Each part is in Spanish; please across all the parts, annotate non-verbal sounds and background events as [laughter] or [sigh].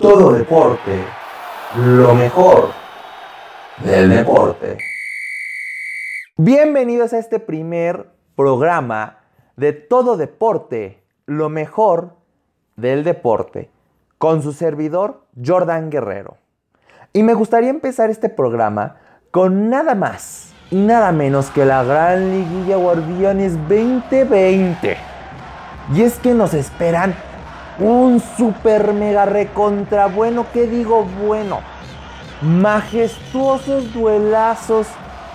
todo deporte, lo mejor del deporte. Bienvenidos a este primer programa de todo deporte, lo mejor del deporte, con su servidor Jordan Guerrero. Y me gustaría empezar este programa con nada más y nada menos que la Gran Liguilla Guardianes 2020. Y es que nos esperan un super mega recontra bueno, ¿qué digo bueno? Majestuosos duelazos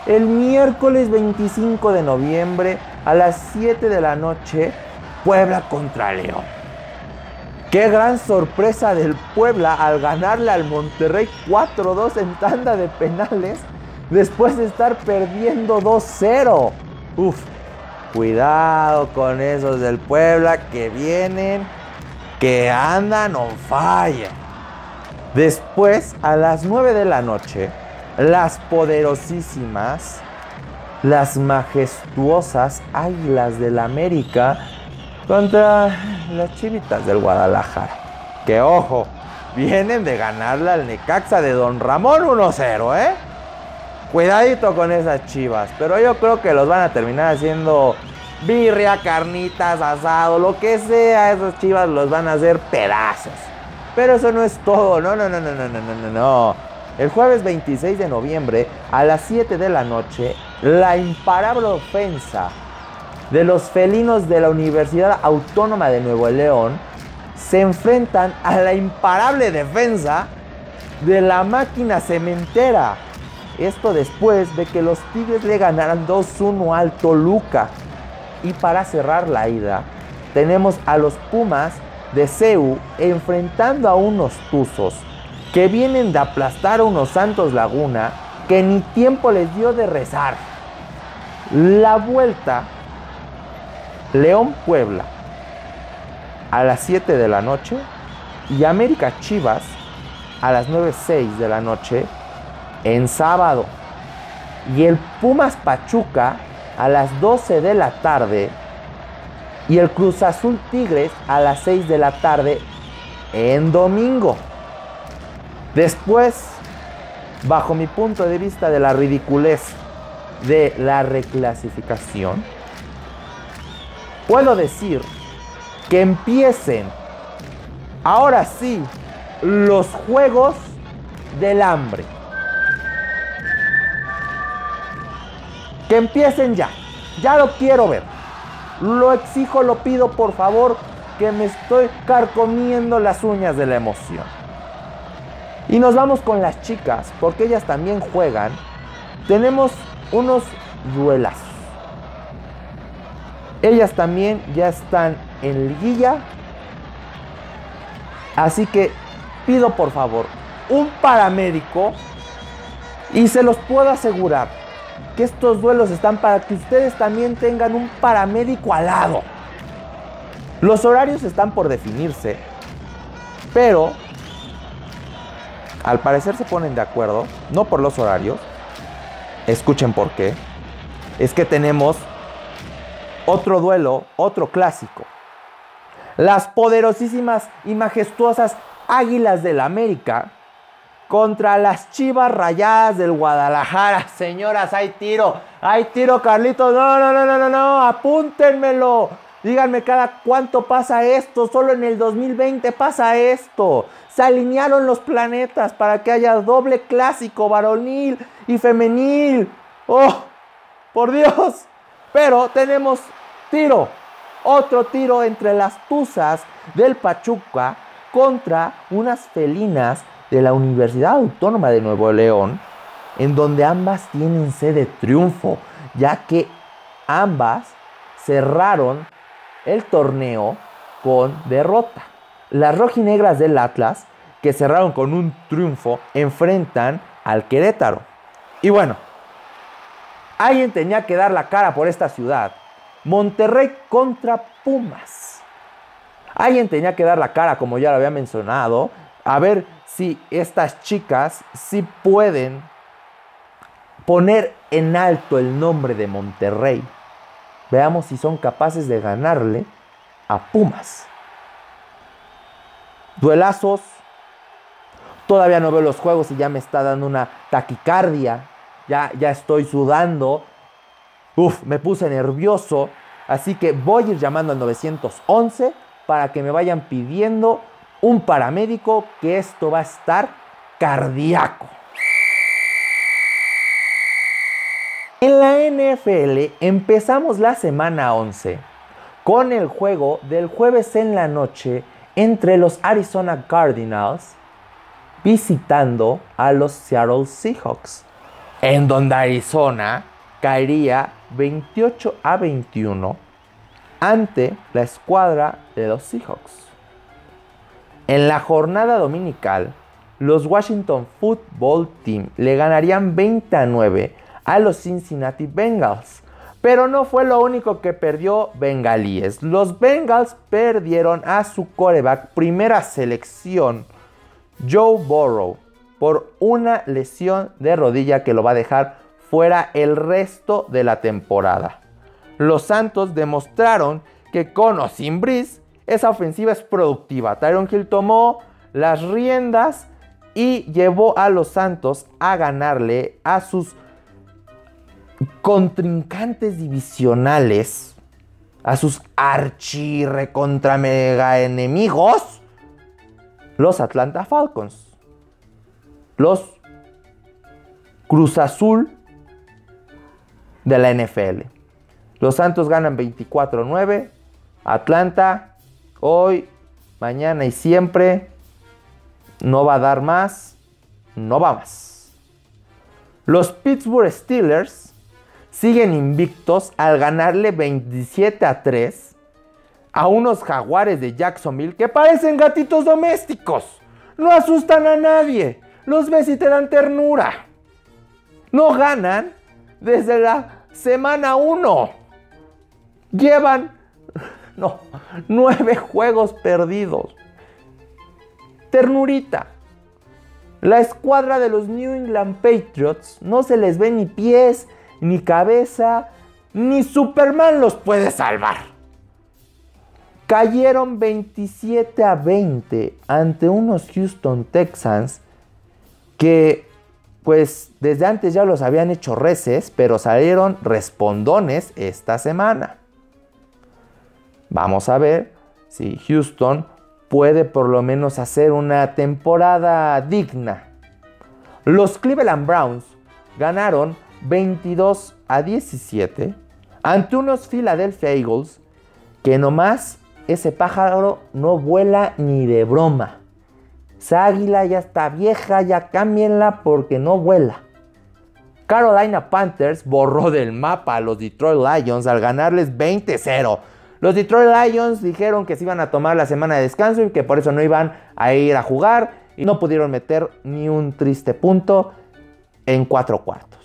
el miércoles 25 de noviembre a las 7 de la noche, Puebla contra León. Qué gran sorpresa del Puebla al ganarle al Monterrey 4-2 en tanda de penales después de estar perdiendo 2-0. Uf, cuidado con esos del Puebla que vienen que andan on fire. Después, a las 9 de la noche, las poderosísimas, las majestuosas Águilas del América contra las chivitas del Guadalajara. Que ojo, vienen de ganarle al Necaxa de Don Ramón 1-0, ¿eh? Cuidadito con esas chivas, pero yo creo que los van a terminar haciendo birria, carnitas, asado, lo que sea, esos chivas los van a hacer pedazos. Pero eso no es todo, no, no, no, no, no, no, no, no. El jueves 26 de noviembre a las 7 de la noche, la imparable ofensa de los felinos de la Universidad Autónoma de Nuevo León se enfrentan a la imparable defensa de la máquina cementera. Esto después de que los Tigres le ganaran 2-1 al Toluca. Y para cerrar la ida, tenemos a los Pumas de CEU enfrentando a unos Tuzos que vienen de aplastar a unos Santos Laguna que ni tiempo les dio de rezar. La vuelta León Puebla a las 7 de la noche y América Chivas a las 9.06 de la noche en sábado. Y el Pumas Pachuca a las 12 de la tarde y el Cruz Azul Tigres a las 6 de la tarde en domingo. Después, bajo mi punto de vista de la ridiculez de la reclasificación, puedo decir que empiecen ahora sí los juegos del hambre. Que empiecen ya. Ya lo quiero ver. Lo exijo, lo pido, por favor, que me estoy carcomiendo las uñas de la emoción. Y nos vamos con las chicas, porque ellas también juegan. Tenemos unos duelas. Ellas también ya están en liguilla. Así que pido por favor un paramédico y se los puedo asegurar que estos duelos están para que ustedes también tengan un paramédico al lado. Los horarios están por definirse, pero al parecer se ponen de acuerdo, no por los horarios, escuchen por qué, es que tenemos otro duelo, otro clásico. Las poderosísimas y majestuosas Águilas del América contra las Chivas Rayadas del Guadalajara. Señoras, hay tiro. Hay tiro, Carlitos. No, no, no, no, no, no. Apúntenmelo. Díganme cada cuánto pasa esto. Solo en el 2020 pasa esto. Se alinearon los planetas para que haya doble clásico varonil y femenil. Oh, por Dios. Pero tenemos tiro. Otro tiro entre las tuzas del Pachuca contra unas felinas de la Universidad Autónoma de Nuevo León, en donde ambas tienen sede triunfo, ya que ambas cerraron el torneo con derrota. Las rojinegras del Atlas, que cerraron con un triunfo, enfrentan al Querétaro. Y bueno, alguien tenía que dar la cara por esta ciudad. Monterrey contra Pumas. Alguien tenía que dar la cara, como ya lo había mencionado, a ver si estas chicas sí pueden poner en alto el nombre de Monterrey. Veamos si son capaces de ganarle a Pumas. Duelazos Todavía no veo los juegos y ya me está dando una taquicardia. Ya, ya estoy sudando. Uf, me puse nervioso. Así que voy a ir llamando al 911 para que me vayan pidiendo un paramédico que esto va a estar cardíaco. En la NFL empezamos la semana 11 con el juego del jueves en la noche entre los Arizona Cardinals visitando a los Seattle Seahawks, en donde Arizona caería 28 a 21 ante la escuadra de los Seahawks. En la jornada dominical, los Washington Football Team le ganarían 20 a 9 a los Cincinnati Bengals. Pero no fue lo único que perdió Bengalíes. Los Bengals perdieron a su coreback primera selección, Joe Burrow, por una lesión de rodilla que lo va a dejar fuera el resto de la temporada. Los Santos demostraron que con o sin esa ofensiva es productiva. Tyron Hill tomó las riendas y llevó a los Santos a ganarle a sus contrincantes divisionales, a sus archi recontra mega enemigos, los Atlanta Falcons, los Cruz Azul de la NFL. Los Santos ganan 24-9. Atlanta, hoy, mañana y siempre, no va a dar más, no va más. Los Pittsburgh Steelers siguen invictos al ganarle 27 a 3 a unos jaguares de Jacksonville que parecen gatitos domésticos. No asustan a nadie. Los ves y te dan ternura. No ganan desde la semana 1. Llevan [laughs] no, nueve juegos perdidos. Ternurita. La escuadra de los New England Patriots no se les ve ni pies ni cabeza, ni Superman los puede salvar. Cayeron 27 a 20 ante unos Houston Texans que pues desde antes ya los habían hecho reces, pero salieron respondones esta semana. Vamos a ver si Houston puede por lo menos hacer una temporada digna. Los Cleveland Browns ganaron 22 a 17 ante unos Philadelphia Eagles que nomás ese pájaro no vuela ni de broma. Esa águila ya está vieja, ya cámbienla porque no vuela. Carolina Panthers borró del mapa a los Detroit Lions al ganarles 20-0. Los Detroit Lions dijeron que se iban a tomar la semana de descanso y que por eso no iban a ir a jugar y no pudieron meter ni un triste punto en cuatro cuartos.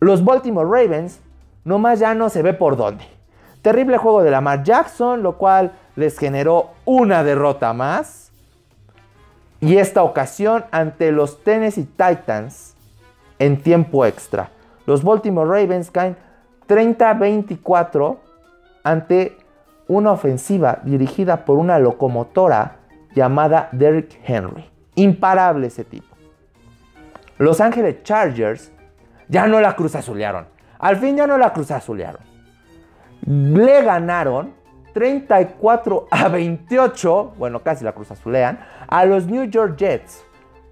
Los Baltimore Ravens nomás ya no se ve por dónde. Terrible juego de Lamar Jackson, lo cual les generó una derrota más. Y esta ocasión ante los Tennessee Titans en tiempo extra. Los Baltimore Ravens caen 30-24 ante una ofensiva dirigida por una locomotora llamada Derrick Henry. Imparable ese tipo. Los Ángeles Chargers ya no la cruzazulearon. Al fin ya no la cruzazulearon. Le ganaron 34 a 28, bueno, casi la cruzazulean, a los New York Jets.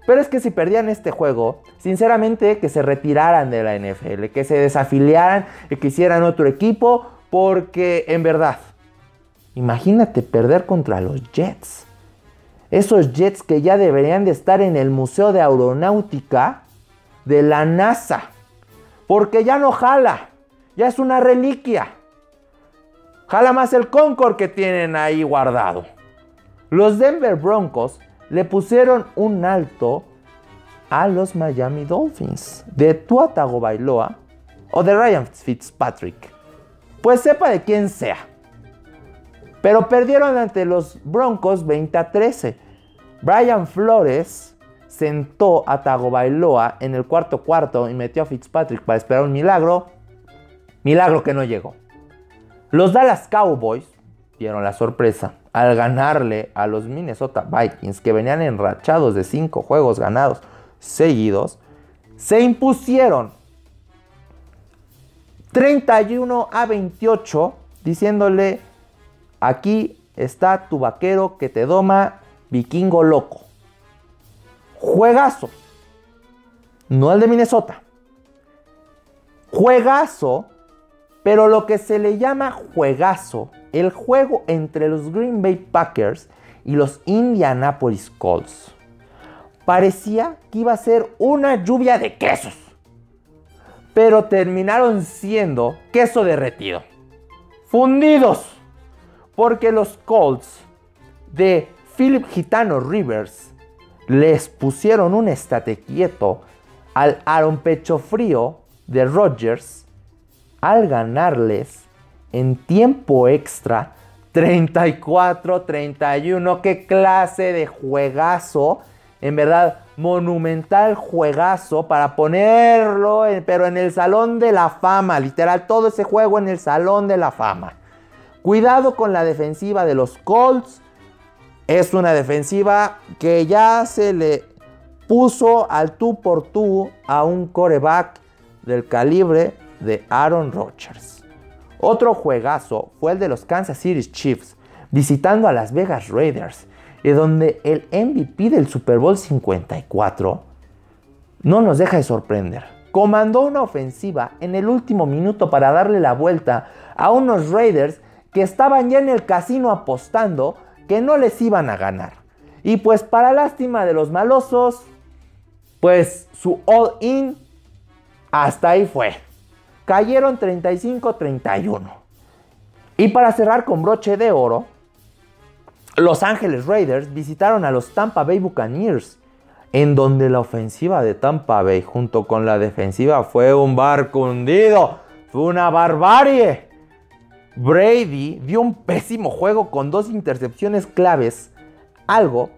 Pero es que si perdían este juego, sinceramente que se retiraran de la NFL, que se desafiliaran y que hicieran otro equipo, porque en verdad, imagínate perder contra los Jets. Esos Jets que ya deberían de estar en el Museo de Aeronáutica de la NASA. Porque ya no jala. Ya es una reliquia. Jala más el Concord que tienen ahí guardado. Los Denver Broncos le pusieron un alto a los Miami Dolphins de Tua Bailoa o de Ryan Fitzpatrick. Pues sepa de quién sea. Pero perdieron ante los Broncos 20 a 13. Brian Flores sentó a Tagovailoa en el cuarto cuarto y metió a Fitzpatrick para esperar un milagro. Milagro que no llegó. Los Dallas Cowboys dieron la sorpresa al ganarle a los Minnesota Vikings, que venían enrachados de cinco juegos ganados seguidos, se impusieron 31 a 28, diciéndole, aquí está tu vaquero que te doma, vikingo loco. Juegazo. No el de Minnesota. Juegazo, pero lo que se le llama juegazo, el juego entre los Green Bay Packers y los Indianapolis Colts. Parecía que iba a ser una lluvia de quesos, pero terminaron siendo queso derretido. Fundidos, porque los Colts de Philip Gitano Rivers les pusieron un estate quieto al Aaron Pecho Frío de Rodgers al ganarles en tiempo extra 34-31. ¿Qué clase de juegazo? En verdad, monumental juegazo para ponerlo, pero en el Salón de la Fama. Literal, todo ese juego en el Salón de la Fama. Cuidado con la defensiva de los Colts. Es una defensiva que ya se le puso al tú por tú a un coreback del calibre de Aaron Rodgers. Otro juegazo fue el de los Kansas City Chiefs visitando a Las Vegas Raiders, y donde el MVP del Super Bowl 54 no nos deja de sorprender. Comandó una ofensiva en el último minuto para darle la vuelta a unos Raiders que estaban ya en el casino apostando que no les iban a ganar. Y pues para lástima de los malosos, pues su all-in hasta ahí fue. Cayeron 35-31. Y para cerrar con broche de oro, los Ángeles Raiders visitaron a los Tampa Bay Buccaneers, en donde la ofensiva de Tampa Bay junto con la defensiva fue un barco hundido, fue una barbarie. Brady dio un pésimo juego con dos intercepciones claves, algo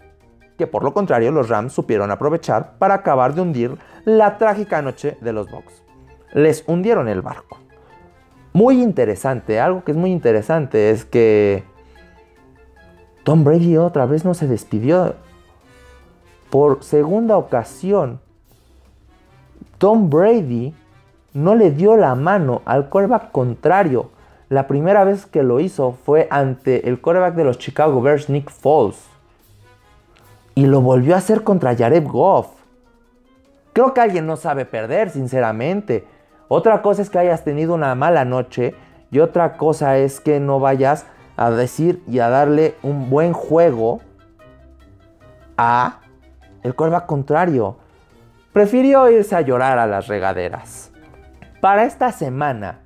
que por lo contrario los Rams supieron aprovechar para acabar de hundir la trágica noche de los Bucks. Les hundieron el barco. Muy interesante, algo que es muy interesante es que Tom Brady otra vez no se despidió. Por segunda ocasión, Tom Brady no le dio la mano al coreback contrario. La primera vez que lo hizo fue ante el coreback de los Chicago Bears, Nick Foles. Y lo volvió a hacer contra Jared Goff. Creo que alguien no sabe perder, sinceramente. Otra cosa es que hayas tenido una mala noche y otra cosa es que no vayas a decir y a darle un buen juego a el coreback contrario. Prefirió irse a llorar a las regaderas. Para esta semana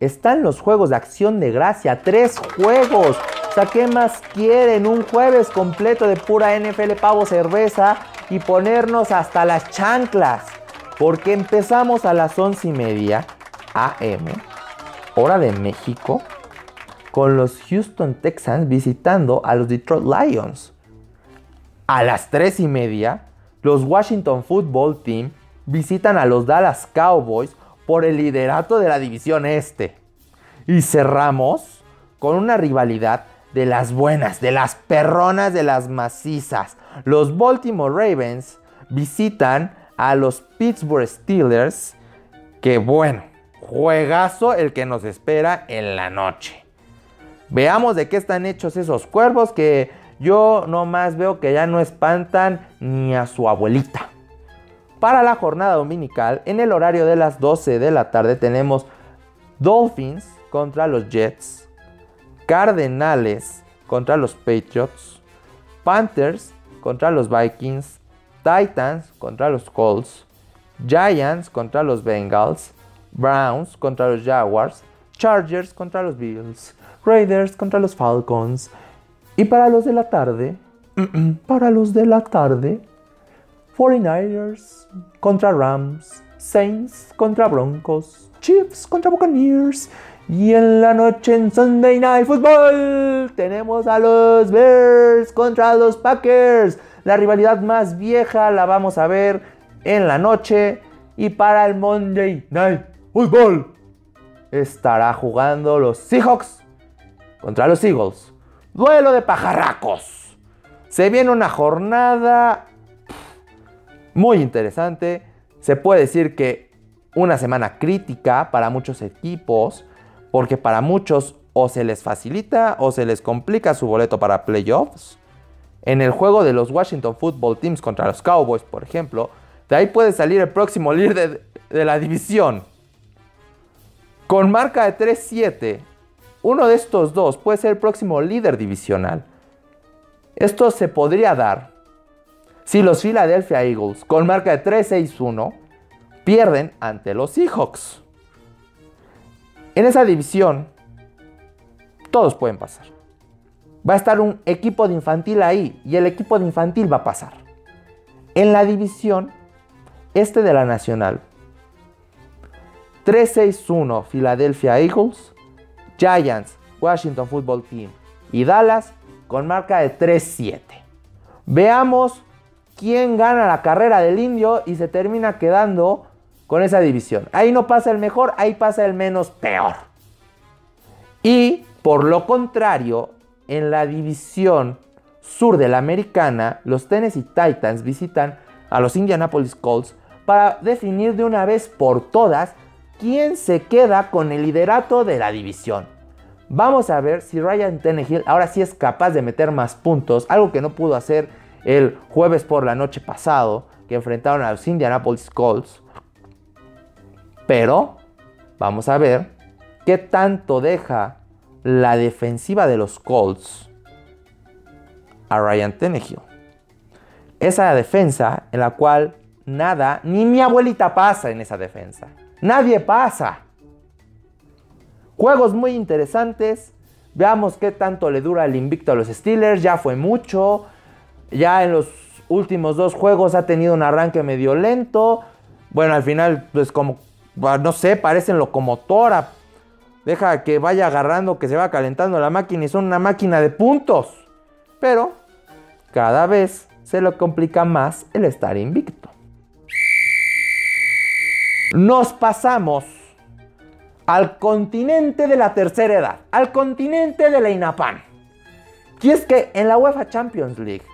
están los juegos de acción de gracia. Tres juegos. O sea, ¿qué más quieren? Un jueves completo de pura NFL pavo cerveza y ponernos hasta las chanclas. Porque empezamos a las once y media AM, hora de México, con los Houston Texans visitando a los Detroit Lions. A las tres y media, los Washington Football Team visitan a los Dallas Cowboys por el liderato de la división este. Y cerramos con una rivalidad de las buenas, de las perronas, de las macizas. Los Baltimore Ravens visitan a los Pittsburgh Steelers. Que bueno, juegazo el que nos espera en la noche. Veamos de qué están hechos esos cuervos que yo nomás veo que ya no espantan ni a su abuelita. Para la jornada dominical, en el horario de las 12 de la tarde, tenemos Dolphins contra los Jets, Cardenales contra los Patriots, Panthers contra los Vikings, Titans contra los Colts, Giants contra los Bengals, Browns contra los Jaguars, Chargers contra los Bills, Raiders contra los Falcons. Y para los de la tarde, [clears throat] para los de la tarde, 49ers contra Rams, Saints contra Broncos, Chiefs contra Buccaneers. Y en la noche en Sunday Night Football tenemos a los Bears contra los Packers. La rivalidad más vieja la vamos a ver en la noche. Y para el Monday Night Football estará jugando los Seahawks contra los Eagles. Duelo de pajarracos. Se viene una jornada muy interesante. Se puede decir que una semana crítica para muchos equipos, porque para muchos o se les facilita o se les complica su boleto para playoffs. En el juego de los Washington Football Teams contra los Cowboys, por ejemplo, de ahí puede salir el próximo líder de, la división. Con marca de 3-7, uno de estos dos puede ser el próximo líder divisional. Esto se podría dar si los Philadelphia Eagles, con marca de 3-6-1, pierden ante los Seahawks. En esa división, todos pueden pasar. Va a estar un equipo de infantil ahí y el equipo de infantil va a pasar. En la división este de la Nacional, 3-6-1 Philadelphia Eagles, Giants, Washington Football Team y Dallas con marca de 3-7. Veamos quién gana la carrera del indio y se termina quedando con esa división. Ahí no pasa el mejor, ahí pasa el menos peor. Y por lo contrario, en la división sur de la americana, los Tennessee Titans visitan a los Indianapolis Colts para definir de una vez por todas quién se queda con el liderato de la división. Vamos a ver si Ryan Tannehill ahora sí es capaz de meter más puntos, algo que no pudo hacer el jueves por la noche pasado, que enfrentaron a los Indianapolis Colts. Pero vamos a ver qué tanto deja la defensiva de los Colts a Ryan Tannehill. Esa defensa en la cual nada, ni mi abuelita pasa en esa defensa. Nadie pasa. Juegos muy interesantes. Veamos qué tanto le dura el invicto a los Steelers. Ya fue mucho. Ya en los últimos dos juegos ha tenido un arranque medio lento. Bueno, al final, pues como, no sé, parecen locomotora. Deja que vaya agarrando, que se va calentando la máquina y son una máquina de puntos. Pero cada vez se le complica más el estar invicto. Nos pasamos al continente de la tercera edad, al continente de la INAPAN. Y es que en la UEFA Champions League,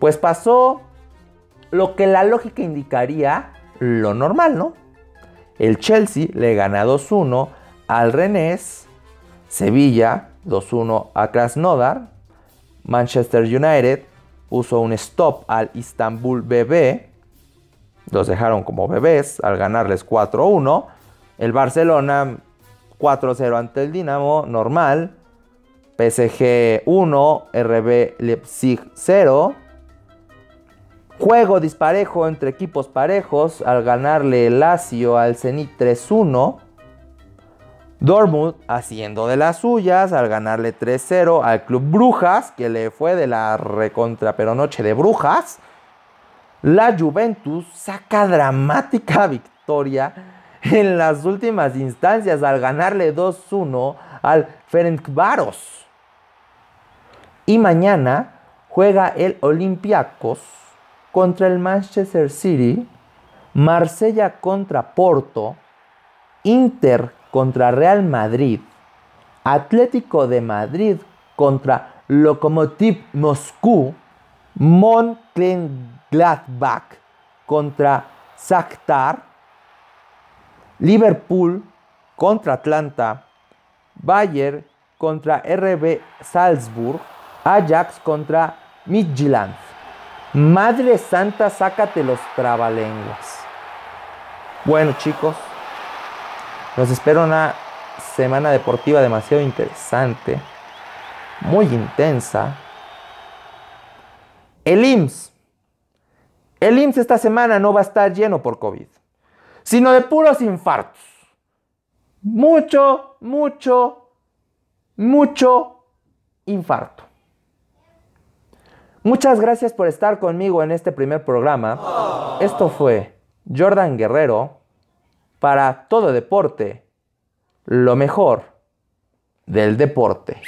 pues pasó lo que la lógica indicaría lo normal, ¿no? El Chelsea le gana 2-1 al Rennes, Sevilla 2-1 a Krasnodar, Manchester United puso un stop al Istanbul BB, los dejaron como bebés al ganarles 4-1. El Barcelona 4-0 ante el Dinamo, normal. PSG 1, RB Leipzig 0. Juego disparejo entre equipos parejos al ganarle el Lazio al Zenit 3-1. Dortmund haciendo de las suyas al ganarle 3-0 al Club Brujas, que le fue de la recontra pero noche de Brujas la Juventus saca dramática [laughs] victoria en las últimas instancias al ganarle 2-1 al Ferencváros. Y mañana juega el Olympiacos contra el Manchester City, Marsella contra Porto, Inter contra Real Madrid, Atlético de Madrid contra Lokomotiv Moscú, Gladbach contra Shakhtar, Liverpool contra Atlanta, Bayern contra RB Salzburg, Ajax contra Midtjylland. Madre Santa, sácate los trabalenguas. Bueno chicos, nos espera una semana deportiva demasiado interesante, muy intensa. El IMSS el IMSS esta semana no va a estar lleno por COVID, sino de puros infartos. Mucho, mucho, mucho infarto. Muchas gracias por estar conmigo en este primer programa. Esto fue Jordan Guerrero para todo deporte, lo mejor del deporte.